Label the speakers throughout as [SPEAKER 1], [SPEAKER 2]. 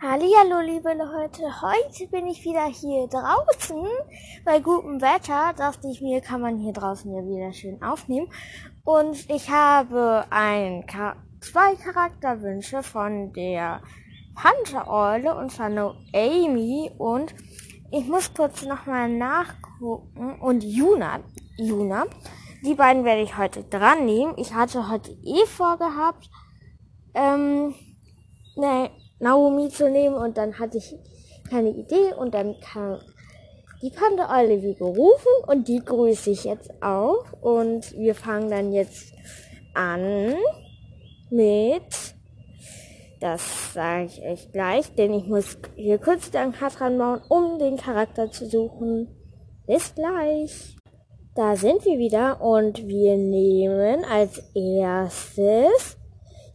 [SPEAKER 1] Hallihallo, liebe Leute. Heute bin ich wieder hier draußen. Bei gutem Wetter dachte ich mir, kann man hier draußen ja wieder schön aufnehmen. Und ich habe ein, zwei Charakterwünsche von der Pantereule und zwar No Amy und ich muss kurz nochmal nachgucken und Juna, Juna. Die beiden werde ich heute dran nehmen. Ich hatte heute eh vorgehabt, ähm, ne, Naomi zu nehmen und dann hatte ich keine Idee und dann kam die Panda-Eule wie gerufen und die grüße ich jetzt auch und wir fangen dann jetzt an mit, das sage ich euch gleich, denn ich muss hier kurz den Cut ranbauen, um den Charakter zu suchen. Bis gleich. Da sind wir wieder und wir nehmen als erstes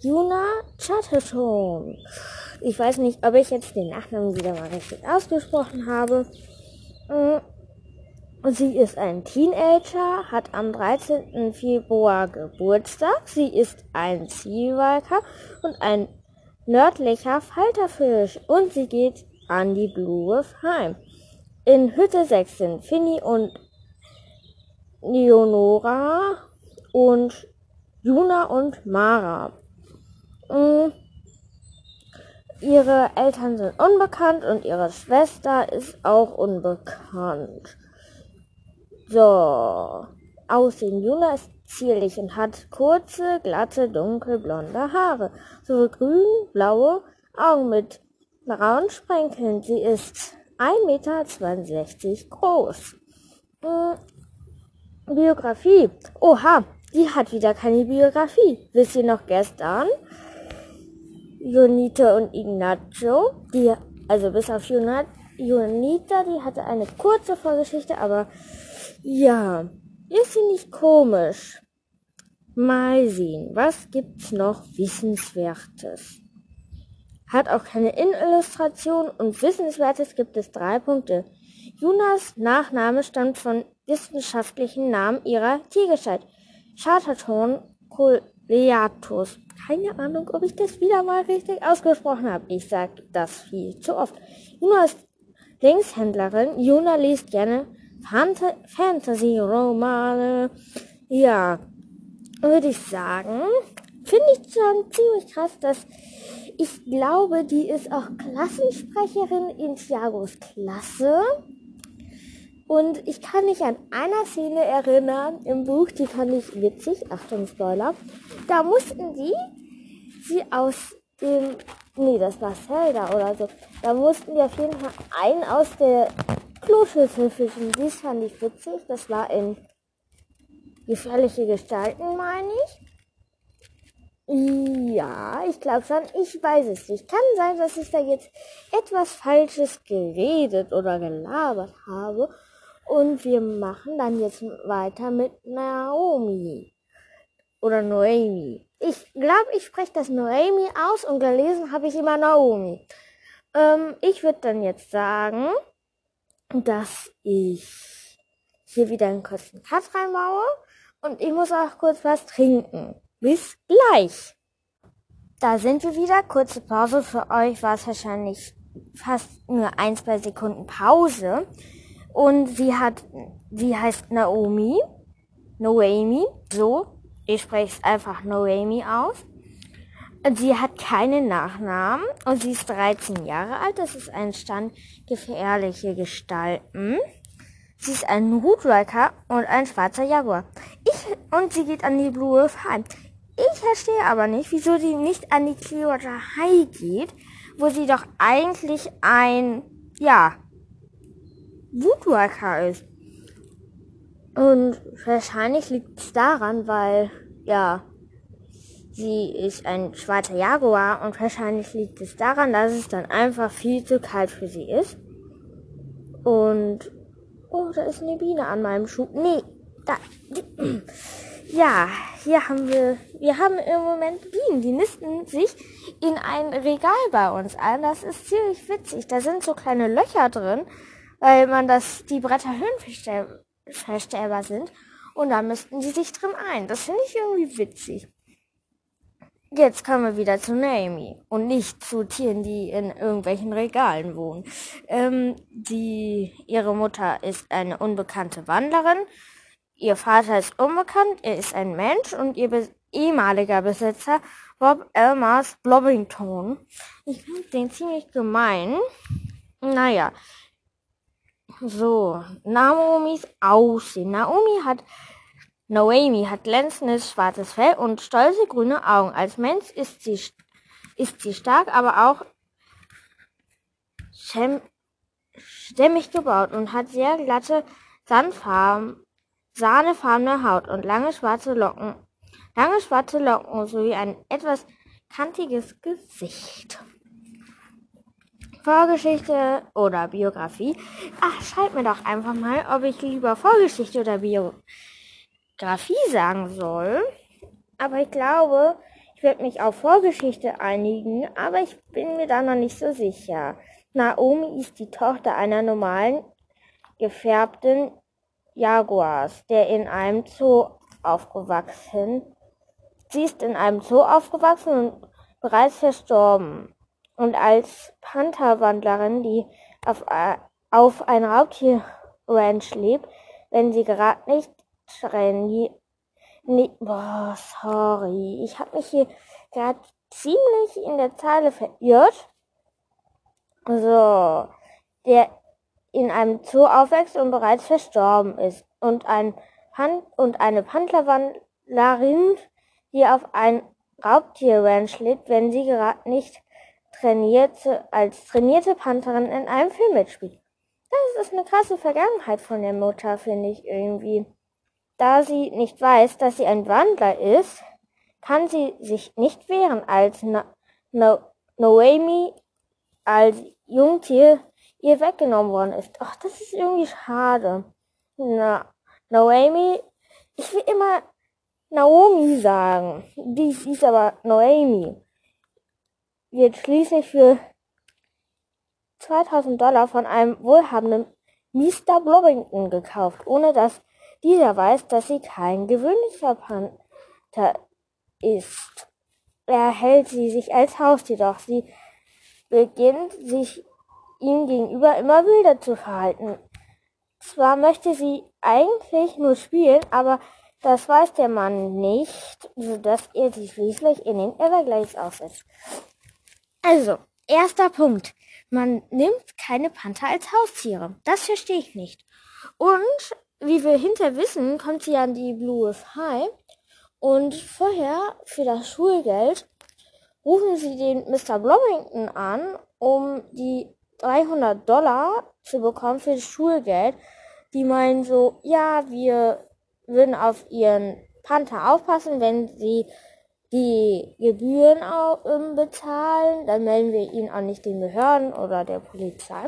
[SPEAKER 1] Juna Chatterton. Ich weiß nicht, ob ich jetzt den Nachnamen wieder mal richtig ausgesprochen habe. Mm, sie ist ein Teenager, hat am 13. Februar Geburtstag. Sie ist ein Zielwalker und ein nördlicher Falterfisch. Und sie geht an die Blue heim. In Hütte 6 sind Finny und Leonora und Juna und Mara. Mm, Ihre Eltern sind unbekannt und ihre Schwester ist auch unbekannt. So. Aussehen Juna ist zierlich und hat kurze, glatte, dunkelblonde Haare sowie grün-blaue Augen mit braunen Sprenkeln. Sie ist 1,62 Meter groß. Hm. Biografie. Oha, die hat wieder keine Biografie. Wisst ihr noch gestern? Jonita und Ignacio, die, also bis auf Jonita, die hatte eine kurze Vorgeschichte, aber ja, ist sie nicht komisch. Mal sehen, was gibt's noch Wissenswertes? Hat auch keine Innenillustration und Wissenswertes gibt es drei Punkte. Junas Nachname stammt von wissenschaftlichen Namen ihrer Tiergestalt. Charterton Coleatus keine Ahnung, ob ich das wieder mal richtig ausgesprochen habe. Ich sage das viel zu oft. Juna ist Linkshändlerin. Juna liest gerne Fantasy-Romane. Ja, würde ich sagen. Finde ich schon ziemlich krass, dass ich glaube, die ist auch Klassensprecherin in Thiagos Klasse. Und ich kann mich an einer Szene erinnern im Buch, die fand ich witzig. Achtung, Spoiler. Da mussten die sie aus dem, nee, das war Zelda oder so. Da mussten die auf jeden Fall einen aus der Kloschüssel fischen. Dies fand ich witzig. Das war in gefährliche Gestalten, meine ich. Ja, ich glaube schon. Ich weiß es nicht. Kann sein, dass ich da jetzt etwas Falsches geredet oder gelabert habe. Und wir machen dann jetzt weiter mit Naomi. Oder Noemi. Ich glaube, ich spreche das Noemi aus und gelesen habe ich immer Naomi. Ähm, ich würde dann jetzt sagen, dass ich hier wieder einen kurzen Cut reinbaue. Und ich muss auch kurz was trinken. Bis gleich. Da sind wir wieder. Kurze Pause. Für euch war es wahrscheinlich fast nur ein, zwei Sekunden Pause. Und sie hat, sie heißt Naomi. Noemi, so. Ich spreche es einfach Noemi aus. Sie hat keinen Nachnamen und sie ist 13 Jahre alt. Das ist ein Stand gefährliche Gestalten. Sie ist ein Rootwalker und ein schwarzer Jaguar. Ich, und sie geht an die Blue Heim. Ich verstehe aber nicht, wieso sie nicht an die Clearwater High geht, wo sie doch eigentlich ein, ja, Woodworker ist. Und wahrscheinlich liegt es daran, weil, ja, sie ist ein schwarzer Jaguar und wahrscheinlich liegt es daran, dass es dann einfach viel zu kalt für sie ist. Und, oh, da ist eine Biene an meinem Schuh. Nee, da, ja, hier haben wir, wir haben im Moment Bienen, die nisten sich in ein Regal bei uns ein. Das ist ziemlich witzig. Da sind so kleine Löcher drin weil man das, die Bretter höhenverstellbar sind. Und da müssten die sich drin ein. Das finde ich irgendwie witzig. Jetzt kommen wir wieder zu Naomi und nicht zu Tieren, die in irgendwelchen Regalen wohnen. Ähm, die, ihre Mutter ist eine unbekannte Wandlerin. Ihr Vater ist unbekannt, er ist ein Mensch und ihr ehemaliger Besitzer Bob Elmers Blobbington. Ich finde den ziemlich gemein. Naja. So, Naomis Aussehen. Naomi hat Noemi hat glänzendes schwarzes Fell und stolze grüne Augen. Als Mensch ist sie, ist sie stark, aber auch stämmig gebaut und hat sehr glatte, sandfarben, sahnefarbene Haut und lange schwarze Locken. Lange schwarze Locken sowie ein etwas kantiges Gesicht. Vorgeschichte oder Biografie? Ach, schreibt mir doch einfach mal, ob ich lieber Vorgeschichte oder Biografie sagen soll. Aber ich glaube, ich werde mich auf Vorgeschichte einigen, aber ich bin mir da noch nicht so sicher. Naomi ist die Tochter einer normalen, gefärbten Jaguars, der in einem Zoo aufgewachsen. Sie ist in einem Zoo aufgewachsen und bereits verstorben. Und als Pantherwandlerin, die auf, auf ein Raubtierranch lebt, wenn sie gerade nicht Trendy. Nee, boah, sorry. Ich habe mich hier gerade ziemlich in der Zeile verirrt. So, der in einem Zoo aufwächst und bereits verstorben ist. Und, ein Pan und eine Pantherwandlerin, die auf ein Raubtierranch lebt, wenn sie gerade nicht trainierte, als trainierte Pantherin in einem Film mitspielt. Das ist eine krasse Vergangenheit von der Mutter, finde ich irgendwie. Da sie nicht weiß, dass sie ein Wandler ist, kann sie sich nicht wehren, als no no Noemi als Jungtier ihr weggenommen worden ist. Ach, das ist irgendwie schade. Na, Noemi, ich will immer Naomi sagen. Dies ist aber Noemi. Wird schließlich für 2000 Dollar von einem wohlhabenden Mr. Blobbington gekauft, ohne dass dieser weiß, dass sie kein gewöhnlicher Panther ist. Er hält sie sich als Haustier, doch sie beginnt sich ihm gegenüber immer wilder zu verhalten. Zwar möchte sie eigentlich nur spielen, aber das weiß der Mann nicht, sodass er sie schließlich in den Everglades aussetzt. Also, erster Punkt. Man nimmt keine Panther als Haustiere. Das verstehe ich nicht. Und wie wir hinter wissen, kommt sie an die Blue High und vorher für das Schulgeld rufen sie den Mr. Blomington an, um die 300 Dollar zu bekommen für das Schulgeld. Die meinen so, ja, wir würden auf ihren Panther aufpassen, wenn sie die Gebühren auch, ähm, bezahlen, dann melden wir ihn auch nicht den Behörden oder der Polizei.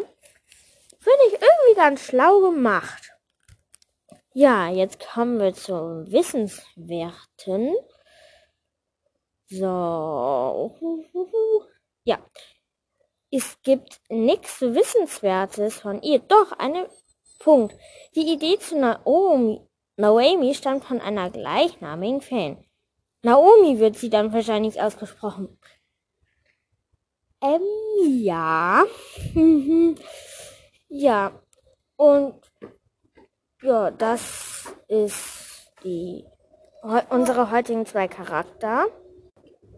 [SPEAKER 1] Finde ich irgendwie ganz schlau gemacht. Ja, jetzt kommen wir zum Wissenswerten. So. Ja. Es gibt nichts Wissenswertes von ihr. Doch, eine Punkt. Die Idee zu Naomi, Naomi stammt von einer gleichnamigen Fan. Naomi wird sie dann wahrscheinlich ausgesprochen. Ähm, ja. ja. Und ja, das ist die, unsere heutigen zwei Charakter.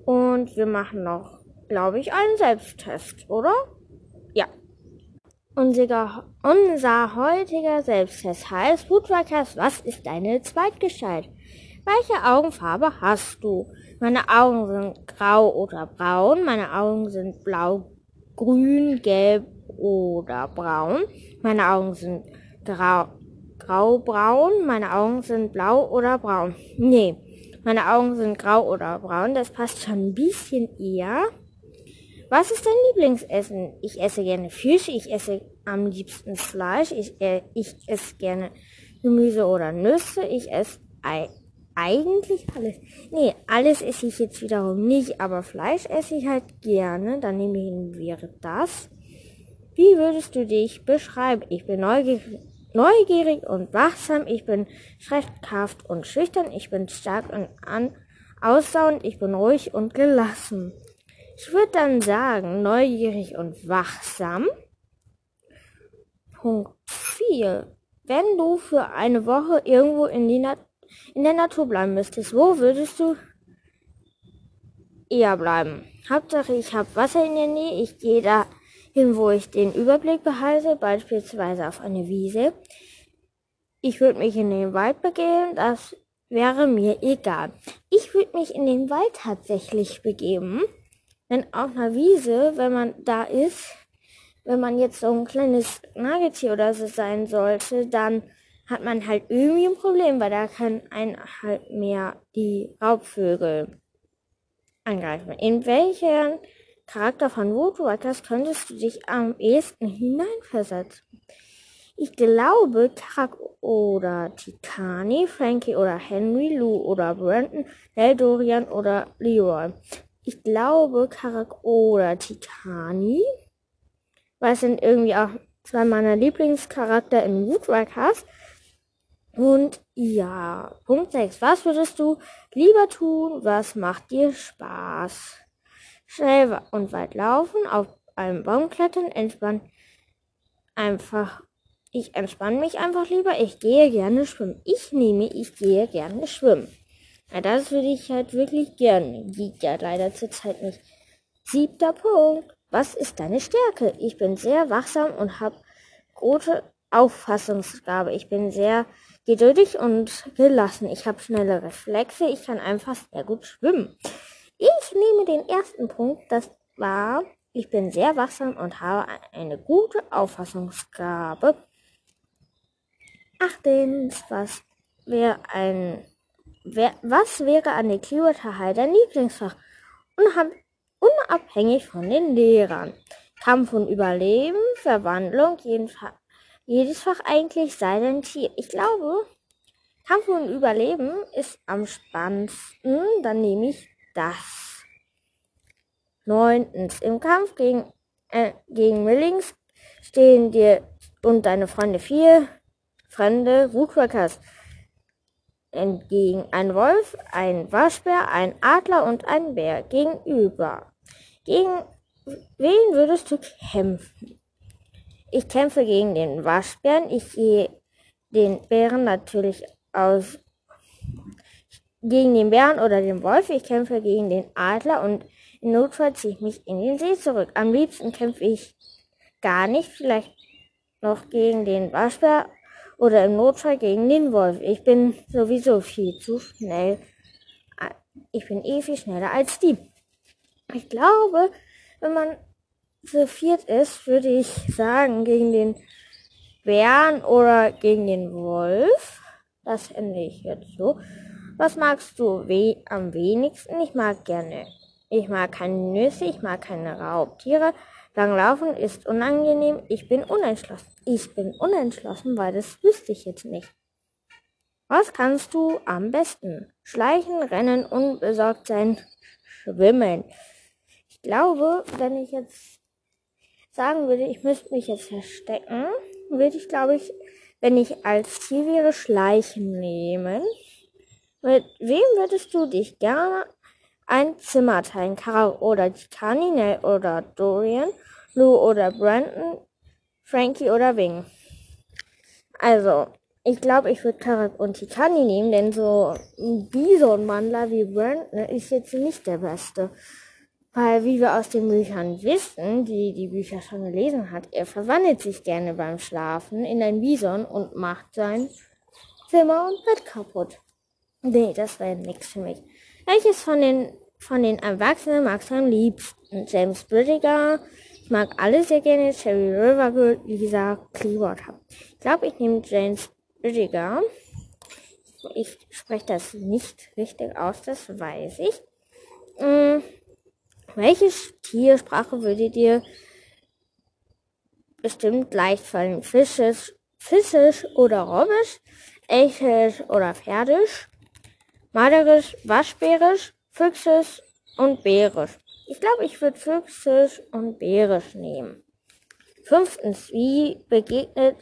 [SPEAKER 1] Und wir machen noch, glaube ich, einen Selbsttest, oder? Ja. Unser, unser heutiger Selbsttest heißt, Foodworkers, was ist deine Zweitgestalt? Welche Augenfarbe hast du? Meine Augen sind grau oder braun. Meine Augen sind blau, grün, gelb oder braun. Meine Augen sind grau, graubraun. Meine Augen sind blau oder braun. Nee, meine Augen sind grau oder braun. Das passt schon ein bisschen eher. Was ist dein Lieblingsessen? Ich esse gerne Fisch. Ich esse am liebsten Fleisch. Ich, äh, ich esse gerne Gemüse oder Nüsse. Ich esse Ei eigentlich alles. Nee, alles esse ich jetzt wiederum nicht, aber Fleisch esse ich halt gerne. Dann nehme ich wäre das. Wie würdest du dich beschreiben? Ich bin neugierig, neugierig und wachsam. Ich bin schreckhaft und schüchtern. Ich bin stark und an, ausdauernd, ich bin ruhig und gelassen. Ich würde dann sagen, neugierig und wachsam. Punkt 4. Wenn du für eine Woche irgendwo in, die Nat in der Natur bleiben müsstest, wo würdest du eher bleiben? Hauptsache, ich habe Wasser in der Nähe, ich gehe dahin, wo ich den Überblick behalte, beispielsweise auf eine Wiese. Ich würde mich in den Wald begeben, das wäre mir egal. Ich würde mich in den Wald tatsächlich begeben, denn auf einer Wiese, wenn man da ist, wenn man jetzt so ein kleines Nagetier oder so sein sollte, dann hat man halt irgendwie ein Problem, weil da können einen halt mehr die Raubvögel angreifen. In welchen Charakter von Woodwalkers könntest du dich am ehesten hineinversetzen? Ich glaube, Karak oder Tikani, Frankie oder Henry, Lou oder Brandon, Nell, Dorian oder Leroy. Ich glaube, Karak oder Tikani, weil es sind irgendwie auch zwei meiner Lieblingscharakter in Woodwalkers. Und ja, Punkt 6. Was würdest du lieber tun? Was macht dir Spaß? Schnell und weit laufen, auf einem Baum klettern, entspannen. Einfach, ich entspanne mich einfach lieber. Ich gehe gerne schwimmen. Ich nehme, ich gehe gerne schwimmen. Ja, das würde ich halt wirklich gerne. Geht ja leider zurzeit nicht. Siebter Punkt. Was ist deine Stärke? Ich bin sehr wachsam und habe gute Auffassungsgabe. Ich bin sehr geduldig und gelassen. Ich habe schnelle Reflexe. Ich kann einfach sehr gut schwimmen. Ich nehme den ersten Punkt. Das war, ich bin sehr wachsam und habe eine gute Auffassungsgabe. Achtens, was wäre ein, wer, was wäre an der High dein Lieblingsfach? unabhängig von den Lehrern. Kampf und Überleben, Verwandlung, jeden Fall jedes Fach eigentlich sei Tier. Ich glaube, Kampf und Überleben ist am spannendsten. Dann nehme ich das. Neuntens. Im Kampf gegen, äh, gegen Millings stehen dir und deine Freunde vier fremde Woodworkers entgegen. Ein Wolf, ein Waschbär, ein Adler und ein Bär gegenüber. Gegen wen würdest du kämpfen? Ich kämpfe gegen den Waschbären. Ich gehe den Bären natürlich aus. Gegen den Bären oder den Wolf. Ich kämpfe gegen den Adler und im Notfall ziehe ich mich in den See zurück. Am liebsten kämpfe ich gar nicht. Vielleicht noch gegen den Waschbär oder im Notfall gegen den Wolf. Ich bin sowieso viel zu schnell. Ich bin eh viel schneller als die. Ich glaube, wenn man viert ist, würde ich sagen, gegen den Bären oder gegen den Wolf. Das ende ich jetzt so. Was magst du we am wenigsten? Ich mag gerne. Ich mag keine Nüsse, ich mag keine Raubtiere. Langlaufen ist unangenehm. Ich bin unentschlossen. Ich bin unentschlossen, weil das wüsste ich jetzt nicht. Was kannst du am besten? Schleichen, rennen, unbesorgt sein, schwimmen. Ich glaube, wenn ich jetzt sagen würde, ich müsste mich jetzt verstecken, würde ich, glaube ich, wenn ich als Ziel wäre, Schleichen nehmen. Mit wem würdest du dich gerne ein Zimmer teilen? Carol oder Titani, Nell oder Dorian, Lou oder Brandon, Frankie oder Wing? Also, ich glaube, ich würde Karak und Titani nehmen, denn so ein Bison-Mandler wie Brandon ist jetzt nicht der beste. Weil, wie wir aus den Büchern wissen, die die Bücher schon gelesen hat, er verwandelt sich gerne beim Schlafen in ein Bison und macht sein Zimmer und Bett kaputt. Nee, das wäre nix für mich. Welches von den, von den Erwachsenen magst du am liebsten? James Bridger. Ich mag alle sehr gerne. Cherry Rivergirl, Lisa Clearwater. Ich glaube, ich nehme James Bridger. Ich spreche das nicht richtig aus, das weiß ich. Mm. Welche Tiersprache würde dir bestimmt leicht fallen? Fischisch, Fischisch oder Robbisch? Elchisch oder Pferdisch? Malerisch, Waschbärisch, Füchsisch und Bärisch. Ich glaube, ich würde Füchsisch und Bärisch nehmen. Fünftens, wie begegnet,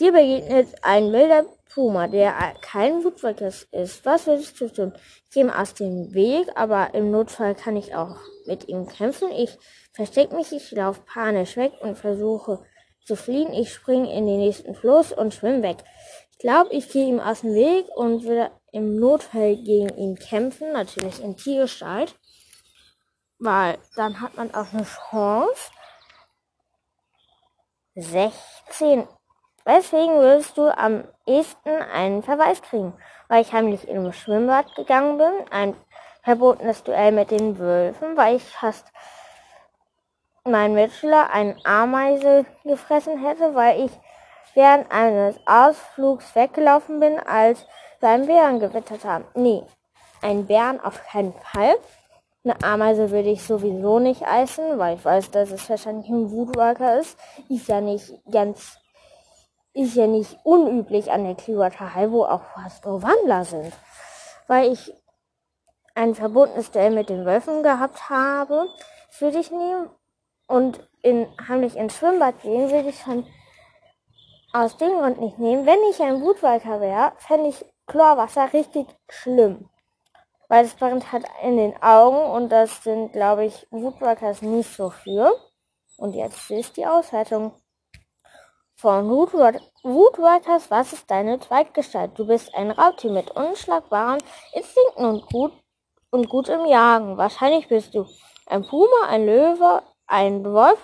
[SPEAKER 1] dir begegnet ein wilder Puma, der kein Wutwolker ist. Was würdest du tun? Ich gehe ihm aus dem Weg, aber im Notfall kann ich auch mit ihm kämpfen. Ich verstecke mich, ich laufe panisch weg und versuche zu fliehen. Ich springe in den nächsten Fluss und schwimme weg. Ich glaube, ich gehe ihm aus dem Weg und würde im Notfall gegen ihn kämpfen, natürlich in Tiergestalt, weil dann hat man auch eine Chance. 16. Weswegen würdest du am ehesten einen Verweis kriegen? Weil ich heimlich in einem Schwimmbad gegangen bin, ein verbotenes Duell mit den Wölfen, weil ich fast mein Mitschüler eine Ameise gefressen hätte, weil ich während eines Ausflugs weggelaufen bin, als wir einen Bären gewittert haben. Nee, einen Bären auf keinen Fall. Eine Ameise würde ich sowieso nicht essen, weil ich weiß, dass es wahrscheinlich ein Woodwalker ist. Ist ja nicht ganz ist ja nicht unüblich an der Clearwater High, wo auch fast nur Wandler sind. Weil ich ein verbundenes Duell mit den Wölfen gehabt habe, würde ich nehmen und in, heimlich ins Schwimmbad gehen, würde ich schon aus dem Grund nicht nehmen. Wenn ich ein Blutwalker wäre, fände ich Chlorwasser richtig schlimm. Weil es brennt halt in den Augen und das sind, glaube ich, Woodwalkers nicht so für. Und jetzt ist die Auswertung von Woodwalkers, was ist deine Zweitgestalt? Du bist ein Raubtier mit unschlagbaren Instinkten und gut, und gut im Jagen. Wahrscheinlich bist du ein Puma, ein Löwe, ein Wolf,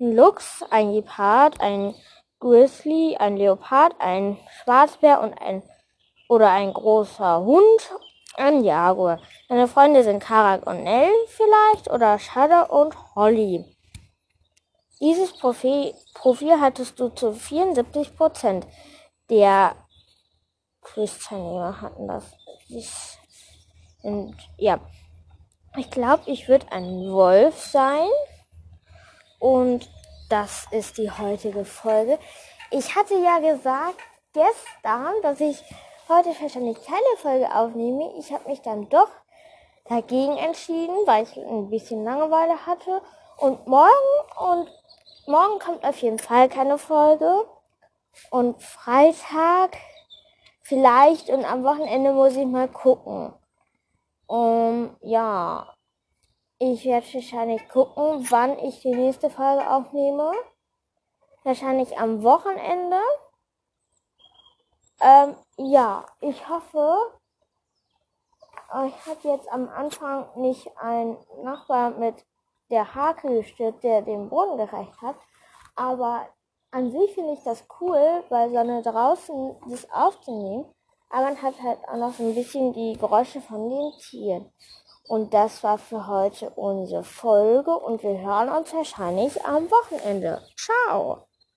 [SPEAKER 1] ein Luchs, ein Gepard, ein Grizzly, ein Leopard, ein Schwarzbär und ein oder ein großer Hund, ein Jaguar. Deine Freunde sind Karak und Nell vielleicht oder Shadow und Holly. Dieses Profil, Profil hattest du zu 74 Prozent der Quiz-Teilnehmer hatten das. Und ja, ich glaube, ich würde ein Wolf sein. Und das ist die heutige Folge. Ich hatte ja gesagt gestern, dass ich heute wahrscheinlich keine Folge aufnehme. Ich habe mich dann doch dagegen entschieden, weil ich ein bisschen Langeweile hatte. Und morgen und morgen kommt auf jeden Fall keine Folge. Und Freitag vielleicht und am Wochenende muss ich mal gucken. Um, ja, ich werde wahrscheinlich gucken, wann ich die nächste Folge aufnehme. Wahrscheinlich am Wochenende. Ähm, ja, ich hoffe, ich habe jetzt am Anfang nicht einen Nachbar mit der Hake gestört, der den Boden gereicht hat. Aber an sich finde ich das cool, weil Sonne draußen das aufzunehmen. Aber man hat halt auch noch ein bisschen die Geräusche von den Tieren. Und das war für heute unsere Folge und wir hören uns wahrscheinlich am Wochenende. Ciao!